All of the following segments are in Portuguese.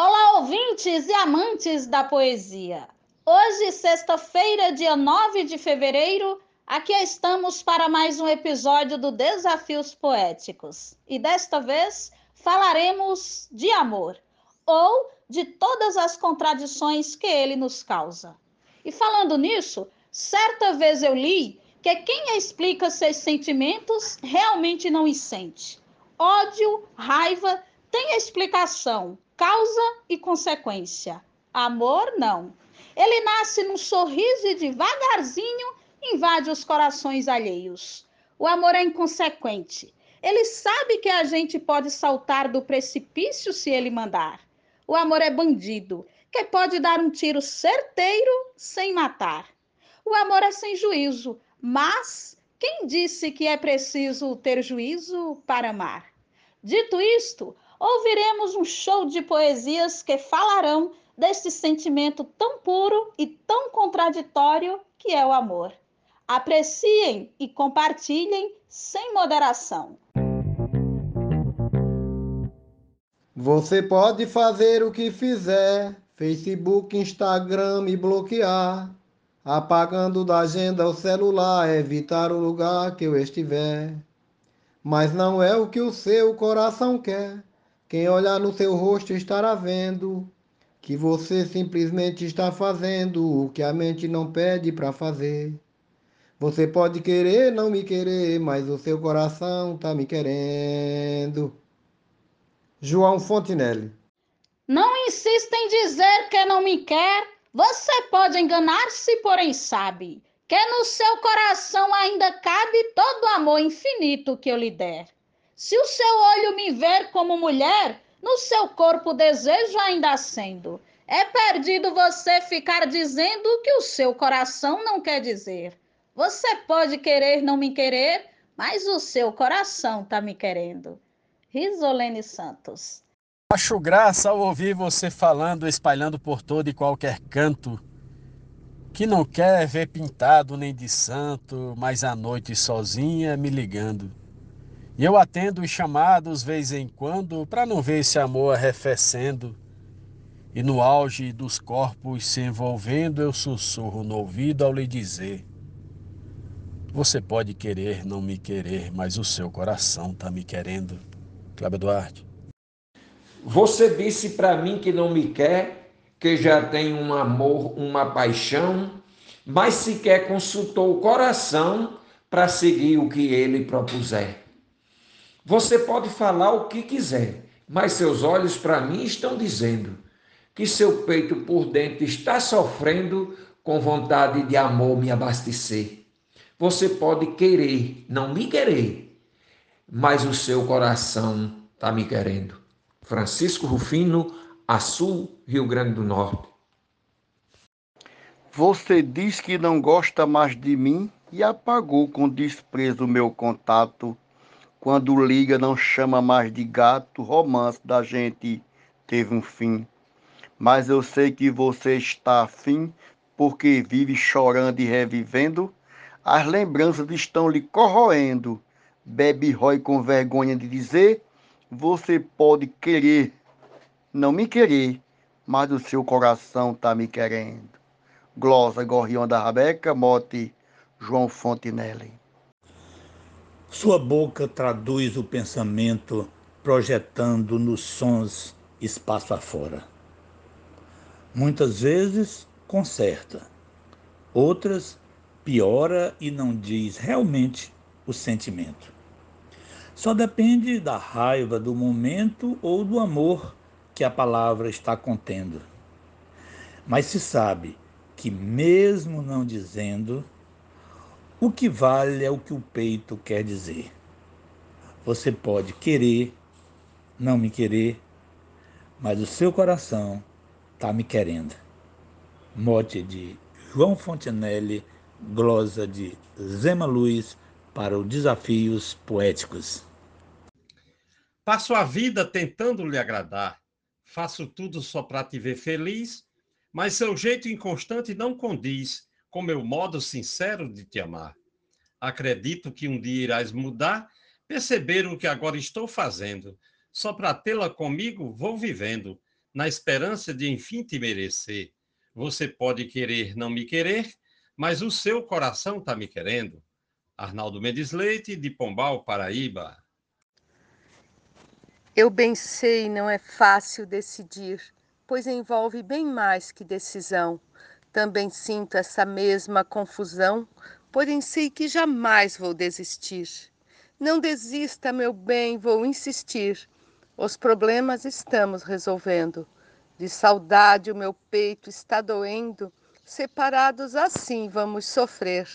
Olá, ouvintes e amantes da poesia. Hoje, sexta-feira, dia 9 de fevereiro, aqui estamos para mais um episódio do Desafios Poéticos. E desta vez falaremos de amor, ou de todas as contradições que ele nos causa. E falando nisso, certa vez eu li que quem explica seus sentimentos realmente não os sente. Ódio, raiva, tem explicação causa e consequência. Amor, não. Ele nasce num sorriso e devagarzinho invade os corações alheios. O amor é inconsequente. Ele sabe que a gente pode saltar do precipício se ele mandar. O amor é bandido, que pode dar um tiro certeiro sem matar. O amor é sem juízo, mas quem disse que é preciso ter juízo para amar? Dito isto, ouviremos um show de poesias que falarão deste sentimento tão puro e tão contraditório que é o amor. Apreciem e compartilhem sem moderação. Você pode fazer o que fizer, Facebook, Instagram e bloquear, apagando da agenda o celular, evitar o lugar que eu estiver. Mas não é o que o seu coração quer. Quem olhar no seu rosto estará vendo que você simplesmente está fazendo o que a mente não pede para fazer. Você pode querer não me querer, mas o seu coração está me querendo. João Fontinelli. Não insista em dizer que não me quer. Você pode enganar-se, porém sabe que no seu coração ainda cabe todo o amor infinito que eu lhe der. Se o seu olho me ver como mulher, no seu corpo desejo ainda acendo. É perdido você ficar dizendo que o seu coração não quer dizer. Você pode querer não me querer, mas o seu coração tá me querendo. Risolene Santos. Acho graça ao ouvir você falando, espalhando por todo e qualquer canto, que não quer ver pintado nem de santo, mas à noite sozinha me ligando. E eu atendo os chamados vez em quando para não ver esse amor arrefecendo. E no auge dos corpos se envolvendo, eu sussurro no ouvido ao lhe dizer: Você pode querer não me querer, mas o seu coração tá me querendo. Cláudio Duarte. Você disse para mim que não me quer, que já tem um amor, uma paixão, mas sequer consultou o coração para seguir o que ele propuser. Você pode falar o que quiser, mas seus olhos para mim estão dizendo que seu peito por dentro está sofrendo com vontade de amor me abastecer. Você pode querer, não me querer, mas o seu coração está me querendo. Francisco Rufino, Açu, Rio Grande do Norte. Você diz que não gosta mais de mim e apagou com desprezo o meu contato quando liga, não chama mais de gato, romance da gente teve um fim. Mas eu sei que você está afim, porque vive chorando e revivendo. As lembranças estão lhe corroendo. Bebe rói com vergonha de dizer: Você pode querer, não me querer, mas o seu coração tá me querendo. Glosa Gorrião da Rabeca, mote João Fontinelli. Sua boca traduz o pensamento, projetando nos sons espaço afora. Muitas vezes conserta, outras piora e não diz realmente o sentimento. Só depende da raiva do momento ou do amor que a palavra está contendo. Mas se sabe que, mesmo não dizendo, o que vale é o que o peito quer dizer. Você pode querer, não me querer, mas o seu coração está me querendo. Mote de João Fontenelle, glosa de Zema Luiz para os Desafios Poéticos. Passo a vida tentando lhe agradar. Faço tudo só para te ver feliz, mas seu jeito inconstante não condiz com meu modo sincero de te amar. Acredito que um dia irás mudar, perceber o que agora estou fazendo. Só para tê-la comigo vou vivendo. na esperança de enfim te merecer. Você pode querer não me querer, mas o seu coração está me querendo. Arnaldo Mendes Leite, de Pombal, Paraíba. Eu bem sei, não é fácil decidir, pois envolve bem mais que decisão. Também sinto essa mesma confusão, porém sei que jamais vou desistir. Não desista, meu bem, vou insistir. Os problemas estamos resolvendo. De saudade o meu peito está doendo. Separados assim vamos sofrer.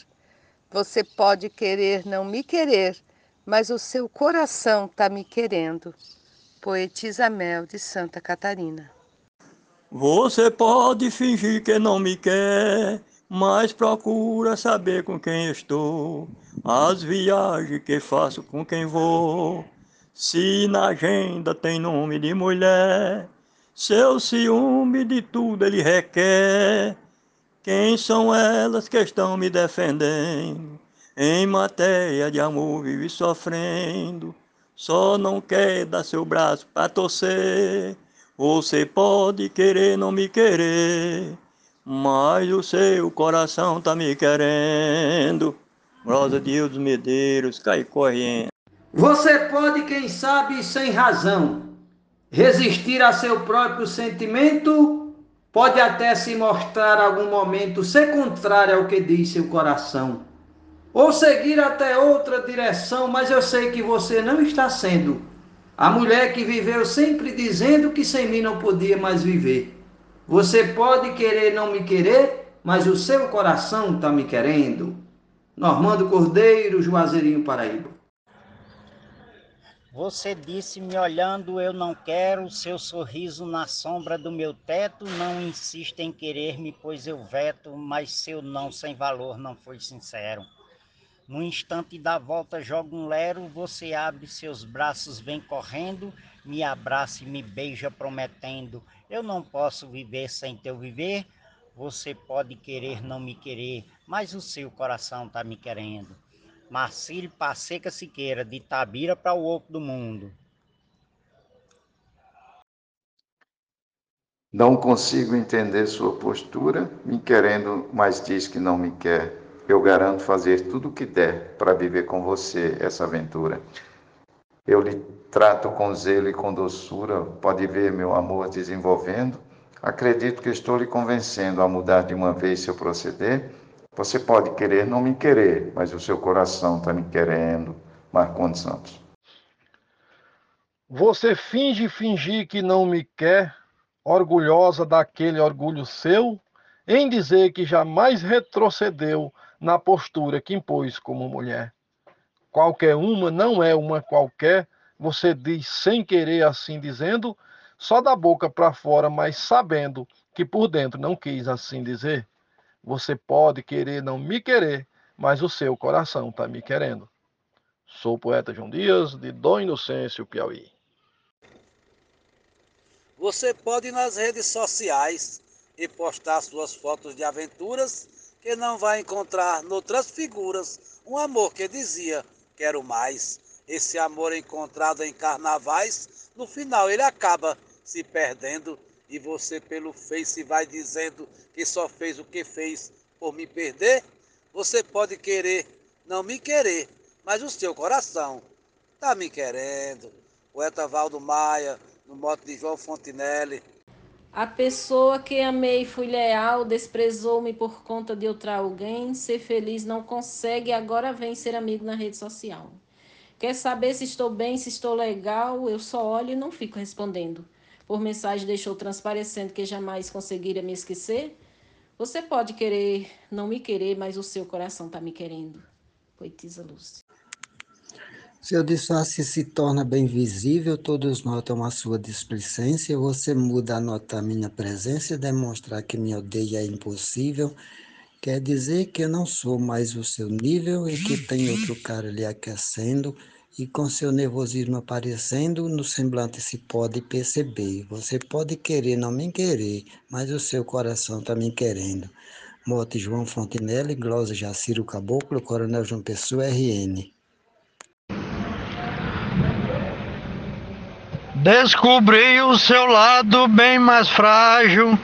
Você pode querer não me querer, mas o seu coração tá me querendo. Poetisa Mel de Santa Catarina. Você pode fingir que não me quer, mas procura saber com quem estou. As viagens que faço com quem vou. Se na agenda tem nome de mulher, seu ciúme de tudo ele requer. Quem são elas que estão me defendendo? Em matéria de amor vive sofrendo, só não quer dar seu braço para torcer. Você pode querer não me querer, mas o seu coração tá me querendo. Rosa de Ildos Medeiros, cai correndo. Você pode, quem sabe, sem razão, resistir a seu próprio sentimento Pode até se mostrar algum momento ser contrário ao que diz seu coração, ou seguir até outra direção, mas eu sei que você não está sendo a mulher que viveu sempre dizendo que sem mim não podia mais viver. Você pode querer não me querer, mas o seu coração está me querendo. Normando Cordeiro, Juazeirinho, Paraíba. Você disse me olhando, eu não quero seu sorriso na sombra do meu teto. Não insista em querer-me, pois eu veto, mas seu não sem valor não foi sincero. No instante da volta joga um lero, você abre seus braços, vem correndo, me abraça e me beija prometendo. Eu não posso viver sem teu viver. Você pode querer não me querer, mas o seu coração tá me querendo. Marcílio Passeca Siqueira, de Tabira para o Oco do Mundo. Não consigo entender sua postura, me querendo, mas diz que não me quer. Eu garanto fazer tudo o que der para viver com você essa aventura. Eu lhe trato com zelo e com doçura, pode ver meu amor desenvolvendo. Acredito que estou lhe convencendo a mudar de uma vez seu proceder você pode querer não me querer, mas o seu coração está me querendo. Marcondes Santos. Você finge fingir que não me quer, orgulhosa daquele orgulho seu, em dizer que jamais retrocedeu na postura que impôs como mulher. Qualquer uma não é uma qualquer, você diz sem querer assim dizendo, só da boca para fora, mas sabendo que por dentro não quis assim dizer. Você pode querer não me querer, mas o seu coração está me querendo. Sou o poeta João Dias, de Dom Inocêncio, Piauí. Você pode ir nas redes sociais e postar suas fotos de aventuras, que não vai encontrar noutras figuras um amor que dizia quero mais. Esse amor encontrado em carnavais, no final ele acaba se perdendo e você pelo Face vai dizendo que só fez o que fez por me perder, você pode querer não me querer, mas o seu coração tá me querendo. Poeta Valdo Maia, no moto de João Fontinelli. A pessoa que amei fui leal, desprezou-me por conta de outra alguém. Ser feliz não consegue, agora vem ser amigo na rede social. Quer saber se estou bem, se estou legal? Eu só olho e não fico respondendo por mensagem deixou transparecendo que jamais conseguiria me esquecer? Você pode querer não me querer, mas o seu coração está me querendo. Poetisa Lúcia. Seu disfarce se torna bem visível, todos notam a sua displicência, você muda a notar minha presença demonstrar que me odeia é impossível. Quer dizer que eu não sou mais o seu nível e que tem outro cara lhe aquecendo e com seu nervosismo aparecendo no semblante se pode perceber. Você pode querer não me querer, mas o seu coração está me querendo. Mote João Fontenelle, Glosa Jaciro Caboclo, Coronel João Pessoa, RN. Descobri o seu lado bem mais frágil,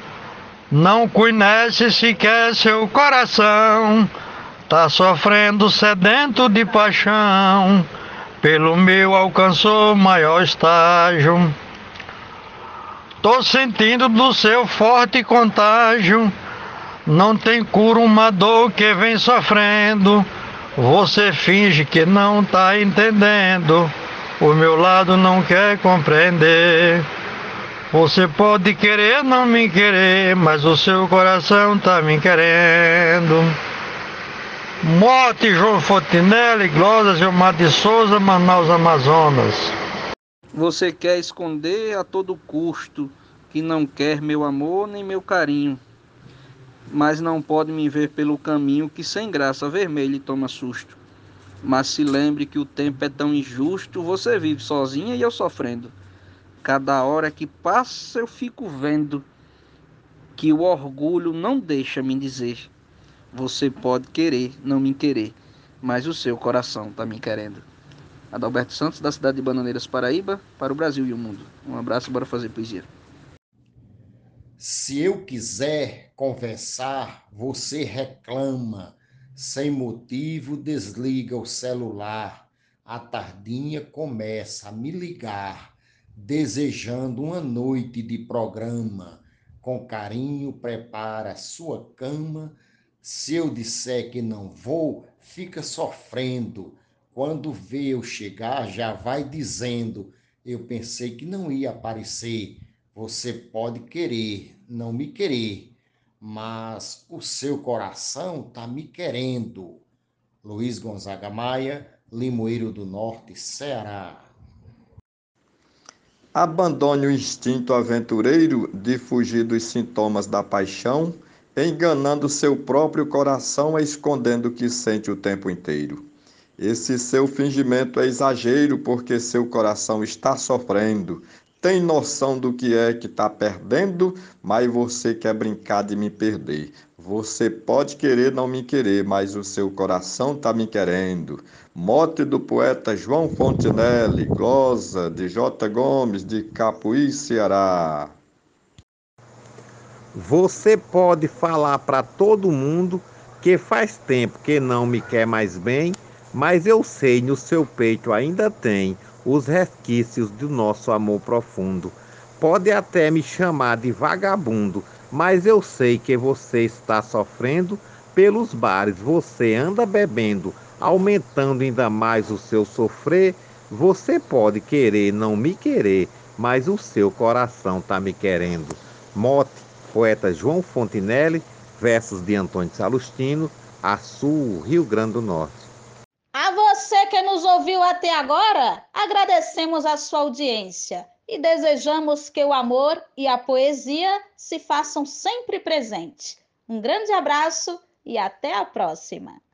não conhece sequer seu coração. Tá sofrendo sedento de paixão, pelo meu alcançou maior estágio. Tô sentindo do seu forte contágio, não tem cura uma dor que vem sofrendo. Você finge que não tá entendendo. O meu lado não quer compreender. Você pode querer não me querer, mas o seu coração tá me querendo. Morte João Fontinelli, Glosa Gilmar de Souza, Manaus, Amazonas. Você quer esconder a todo custo que não quer meu amor nem meu carinho, mas não pode me ver pelo caminho que sem graça vermelho toma susto. Mas se lembre que o tempo é tão injusto, você vive sozinha e eu sofrendo. Cada hora que passa eu fico vendo que o orgulho não deixa me dizer. Você pode querer não me querer, mas o seu coração está me querendo. Adalberto Santos, da cidade de Bananeiras, Paraíba, para o Brasil e o mundo. Um abraço, bora fazer poesia. Se eu quiser conversar, você reclama sem motivo, desliga o celular. A tardinha começa a me ligar, desejando uma noite de programa. Com carinho, prepara sua cama. Se eu disser que não vou, fica sofrendo. Quando vê eu chegar, já vai dizendo: Eu pensei que não ia aparecer. Você pode querer, não me querer mas o seu coração está me querendo. Luiz Gonzaga Maia, Limoeiro do Norte, Ceará. Abandone o instinto aventureiro de fugir dos sintomas da paixão, enganando seu próprio coração, escondendo o que sente o tempo inteiro. Esse seu fingimento é exagero porque seu coração está sofrendo, tem noção do que é que está perdendo, mas você quer brincar de me perder. Você pode querer não me querer, mas o seu coração está me querendo. Mote do poeta João Fontenelle, glosa de J. Gomes, de Capuí, Ceará. Você pode falar para todo mundo que faz tempo que não me quer mais bem, mas eu sei no seu peito ainda tem os resquícios do nosso amor profundo. Pode até me chamar de vagabundo, mas eu sei que você está sofrendo pelos bares, você anda bebendo, aumentando ainda mais o seu sofrer. Você pode querer não me querer, mas o seu coração está me querendo. Mote, poeta João Fontinelli, versos de Antônio Salustino, Açu, Rio Grande do Norte. A você que nos ouviu até agora, agradecemos a sua audiência e desejamos que o amor e a poesia se façam sempre presente. Um grande abraço e até a próxima!